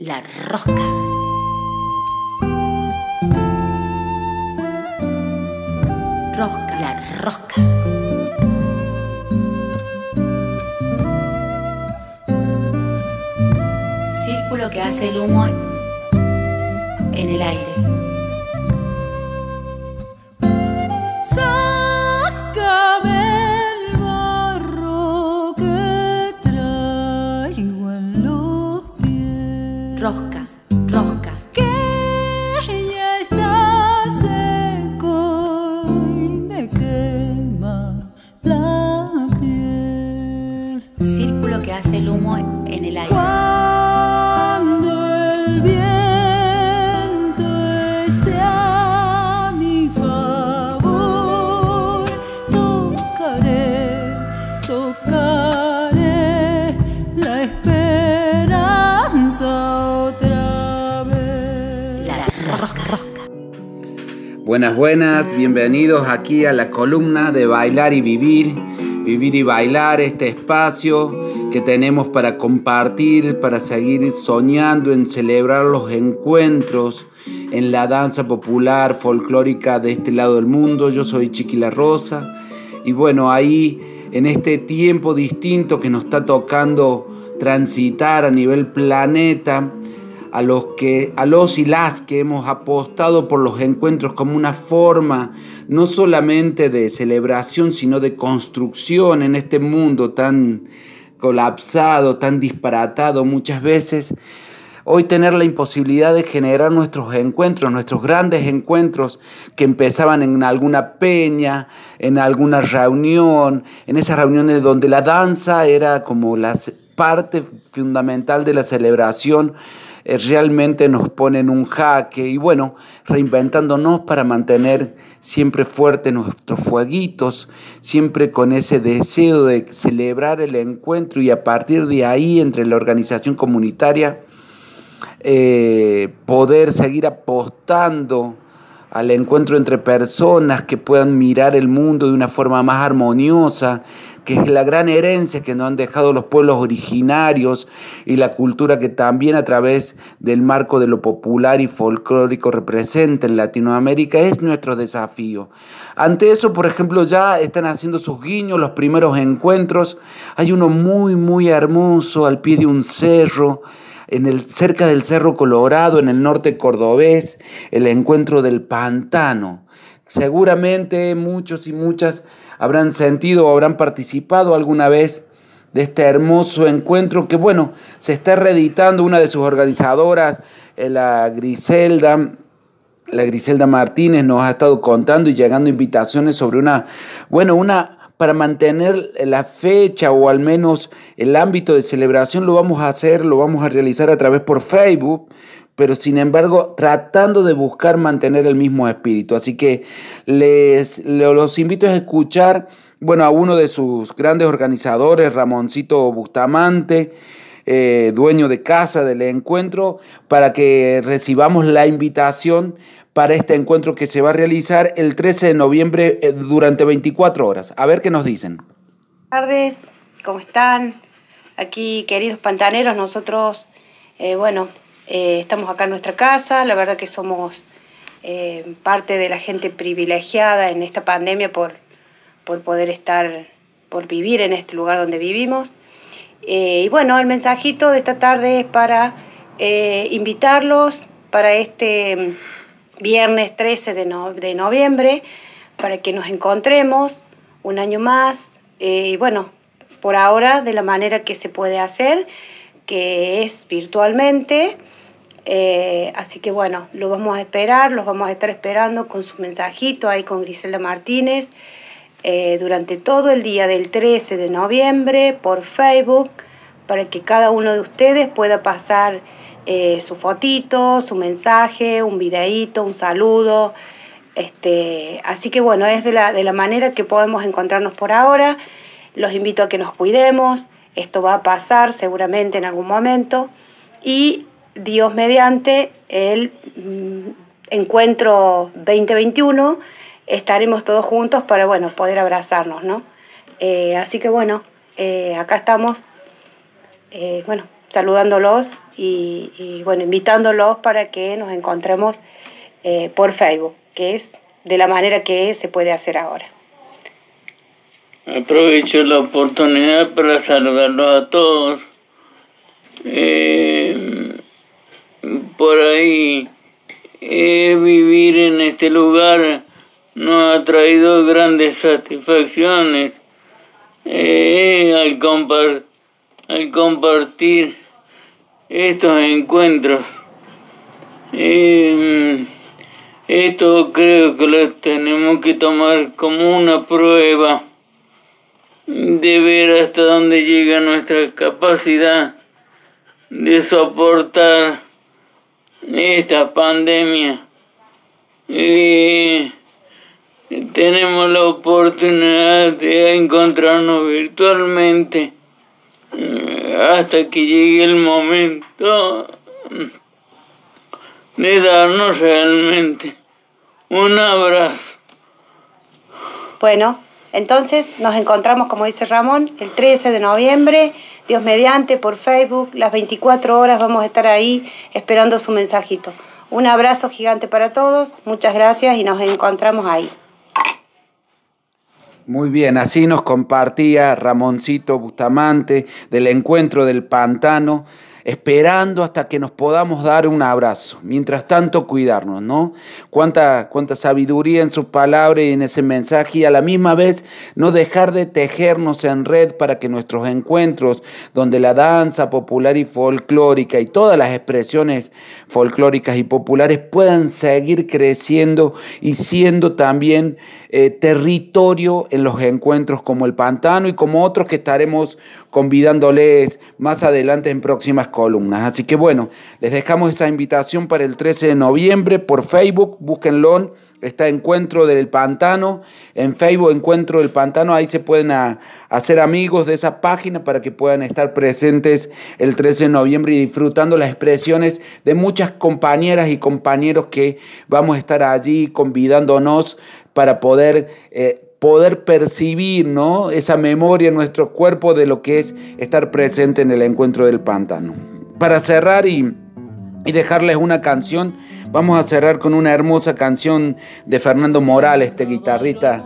La rosca. Rosca, la rosca. Círculo que hace el humo en el aire. En el aire. Cuando el viento esté a mi favor, tocaré, tocaré la esperanza otra vez. La rosca, rosca. Buenas, buenas, bienvenidos aquí a la columna de Bailar y Vivir. Vivir y bailar, este espacio que tenemos para compartir, para seguir soñando en celebrar los encuentros en la danza popular, folclórica de este lado del mundo. Yo soy Chiquila Rosa y bueno, ahí en este tiempo distinto que nos está tocando transitar a nivel planeta, a los, que, a los y las que hemos apostado por los encuentros como una forma no solamente de celebración, sino de construcción en este mundo tan colapsado, tan disparatado muchas veces. Hoy tener la imposibilidad de generar nuestros encuentros, nuestros grandes encuentros que empezaban en alguna peña, en alguna reunión, en esas reuniones donde la danza era como la parte fundamental de la celebración, realmente nos ponen un jaque y bueno, reinventándonos para mantener siempre fuertes nuestros fueguitos, siempre con ese deseo de celebrar el encuentro y a partir de ahí entre la organización comunitaria eh, poder seguir apostando al encuentro entre personas que puedan mirar el mundo de una forma más armoniosa, que es la gran herencia que nos han dejado los pueblos originarios y la cultura que también a través del marco de lo popular y folclórico representa en Latinoamérica, es nuestro desafío. Ante eso, por ejemplo, ya están haciendo sus guiños los primeros encuentros. Hay uno muy, muy hermoso al pie de un cerro en el, cerca del Cerro Colorado, en el norte cordobés, el encuentro del pantano. Seguramente muchos y muchas habrán sentido o habrán participado alguna vez de este hermoso encuentro que, bueno, se está reeditando una de sus organizadoras, eh, la Griselda. La Griselda Martínez nos ha estado contando y llegando invitaciones sobre una, bueno, una para mantener la fecha o al menos el ámbito de celebración lo vamos a hacer, lo vamos a realizar a través por Facebook, pero sin embargo tratando de buscar mantener el mismo espíritu. Así que les los invito a escuchar, bueno, a uno de sus grandes organizadores, Ramoncito Bustamante, eh, dueño de casa del encuentro, para que recibamos la invitación para este encuentro que se va a realizar el 13 de noviembre eh, durante 24 horas. A ver qué nos dicen. Buenas tardes, ¿cómo están? Aquí, queridos pantaneros, nosotros, eh, bueno, eh, estamos acá en nuestra casa, la verdad que somos parte de la gente privilegiada en esta pandemia por, por poder estar, por vivir en este lugar donde vivimos. Y bueno, el mensajito de esta tarde es para invitarlos para este viernes 13 de, de noviembre, para que nos encontremos un año más. y bueno, por ahora de la manera que se puede hacer, que es virtualmente. Eh, así que bueno, lo vamos a esperar, los vamos a estar esperando con su mensajito ahí con Griselda Martínez eh, durante todo el día del 13 de noviembre por Facebook para que cada uno de ustedes pueda pasar eh, su fotito, su mensaje, un videíto, un saludo. Este, así que bueno, es de la, de la manera que podemos encontrarnos por ahora. Los invito a que nos cuidemos. Esto va a pasar seguramente en algún momento. Y Dios mediante el mm, encuentro 2021 estaremos todos juntos para bueno poder abrazarnos, ¿no? Eh, así que bueno, eh, acá estamos. Bueno, saludándolos y, bueno, invitándolos para que nos encontremos eh, por Facebook, que es de la manera que se puede hacer ahora. Aprovecho la oportunidad para saludarlos a todos. Eh, por ahí, eh, vivir en este lugar nos ha traído grandes satisfacciones al, al compartir estos encuentros. esto creo que lo tenemos que tomar como una prueba de ver hasta dónde llega nuestra capacidad de soportar esta pandemia. Y tenemos la oportunidad de encontrarnos virtualmente hasta que llegue el momento de darnos realmente un abrazo. Bueno, entonces nos encontramos, como dice Ramón, el 13 de noviembre, Dios mediante, por Facebook, las 24 horas vamos a estar ahí esperando su mensajito. Un abrazo gigante para todos, muchas gracias y nos encontramos ahí. Muy bien, así nos compartía Ramoncito Bustamante del encuentro del pantano esperando hasta que nos podamos dar un abrazo. Mientras tanto, cuidarnos, ¿no? Cuánta, cuánta sabiduría en sus palabras y en ese mensaje y a la misma vez no dejar de tejernos en red para que nuestros encuentros, donde la danza popular y folclórica y todas las expresiones folclóricas y populares puedan seguir creciendo y siendo también eh, territorio en los encuentros como el Pantano y como otros que estaremos convidándoles más adelante en próximas columnas. Así que bueno, les dejamos esa invitación para el 13 de noviembre por Facebook, búsquenlo. Está Encuentro del Pantano, en Facebook Encuentro del Pantano, ahí se pueden hacer amigos de esa página para que puedan estar presentes el 13 de noviembre y disfrutando las expresiones de muchas compañeras y compañeros que vamos a estar allí convidándonos para poder, eh, poder percibir ¿no? esa memoria en nuestro cuerpo de lo que es estar presente en el encuentro del pantano. Para cerrar y, y dejarles una canción, vamos a cerrar con una hermosa canción de Fernando Morales, este guitarrista.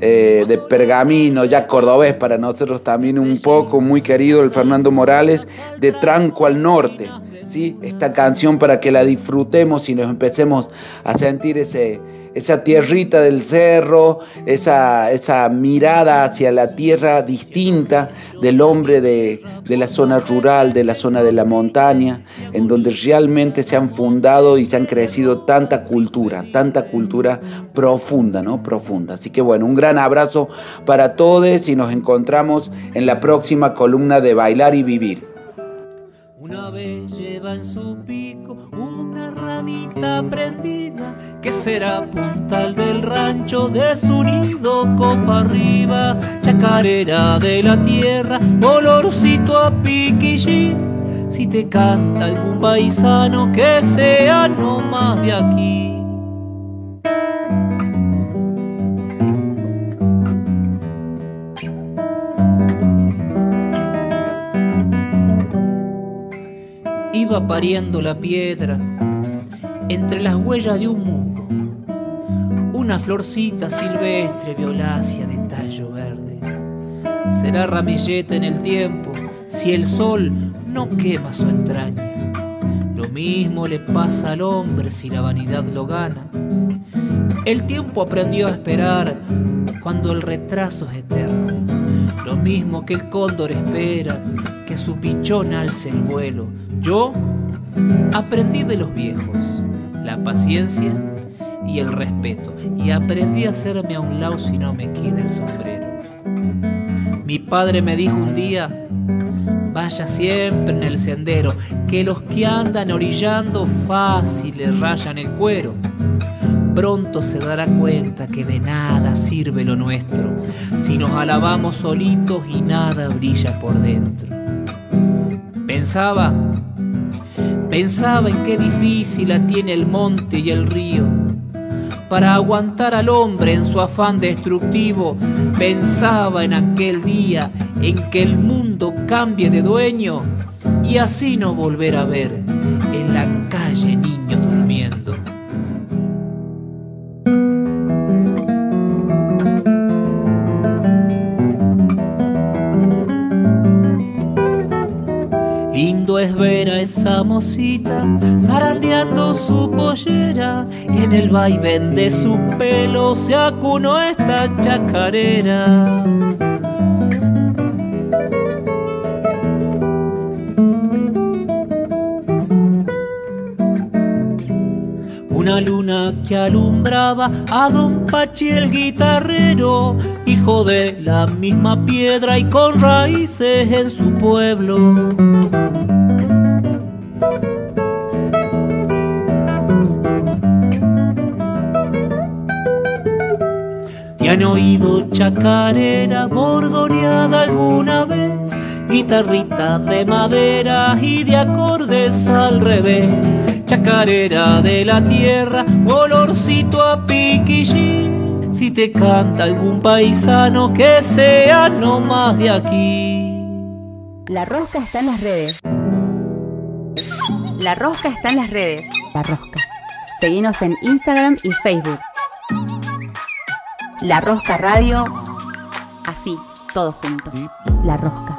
Eh, de Pergamino, ya cordobés para nosotros también un poco, muy querido el Fernando Morales, de Tranco al Norte. ¿sí? Esta canción para que la disfrutemos y nos empecemos a sentir ese, esa tierrita del cerro, esa, esa mirada hacia la tierra distinta del hombre de, la zona rural, de la zona de la montaña, en donde realmente se han fundado y se han crecido tanta cultura, tanta cultura profunda, ¿no? Profunda. Así que bueno, un gran abrazo para todos y nos encontramos en la próxima columna de Bailar y Vivir. Una vez lleva en su pico una ramita prendida que será puntal del rancho de su nido copa arriba, chacarera de la tierra, olorcito a piquillín. Si te canta algún paisano que sea no más de aquí. Pariendo la piedra entre las huellas de un musgo, una florcita silvestre violácea de tallo verde. Será ramilleta en el tiempo si el sol no quema su entraña. Lo mismo le pasa al hombre si la vanidad lo gana. El tiempo aprendió a esperar cuando el retraso es eterno. Lo mismo que el cóndor espera su pichón alce el vuelo. Yo aprendí de los viejos la paciencia y el respeto y aprendí a hacerme a un lado si no me queda el sombrero. Mi padre me dijo un día, vaya siempre en el sendero, que los que andan orillando fácil le rayan el cuero. Pronto se dará cuenta que de nada sirve lo nuestro si nos alabamos solitos y nada brilla por dentro. Pensaba, pensaba en qué difícil la tiene el monte y el río. Para aguantar al hombre en su afán destructivo, pensaba en aquel día en que el mundo cambie de dueño y así no volver a ver en la calle a esa mosita zarandeando su pollera y en el vaivén de su pelo se acunó esta chacarera. Una luna que alumbraba a don Pachi el guitarrero, hijo de la misma piedra y con raíces en su pueblo. ¿Te han oído chacarera bordoneada alguna vez? Guitarrita de madera y de acordes al revés. Chacarera de la tierra, olorcito a piquillín. Si te canta algún paisano que sea no más de aquí. La rosca está en las redes. La rosca está en las redes. La rosca. Seguinos en Instagram y Facebook. La Rosca Radio. Así, todos juntos. La Rosca.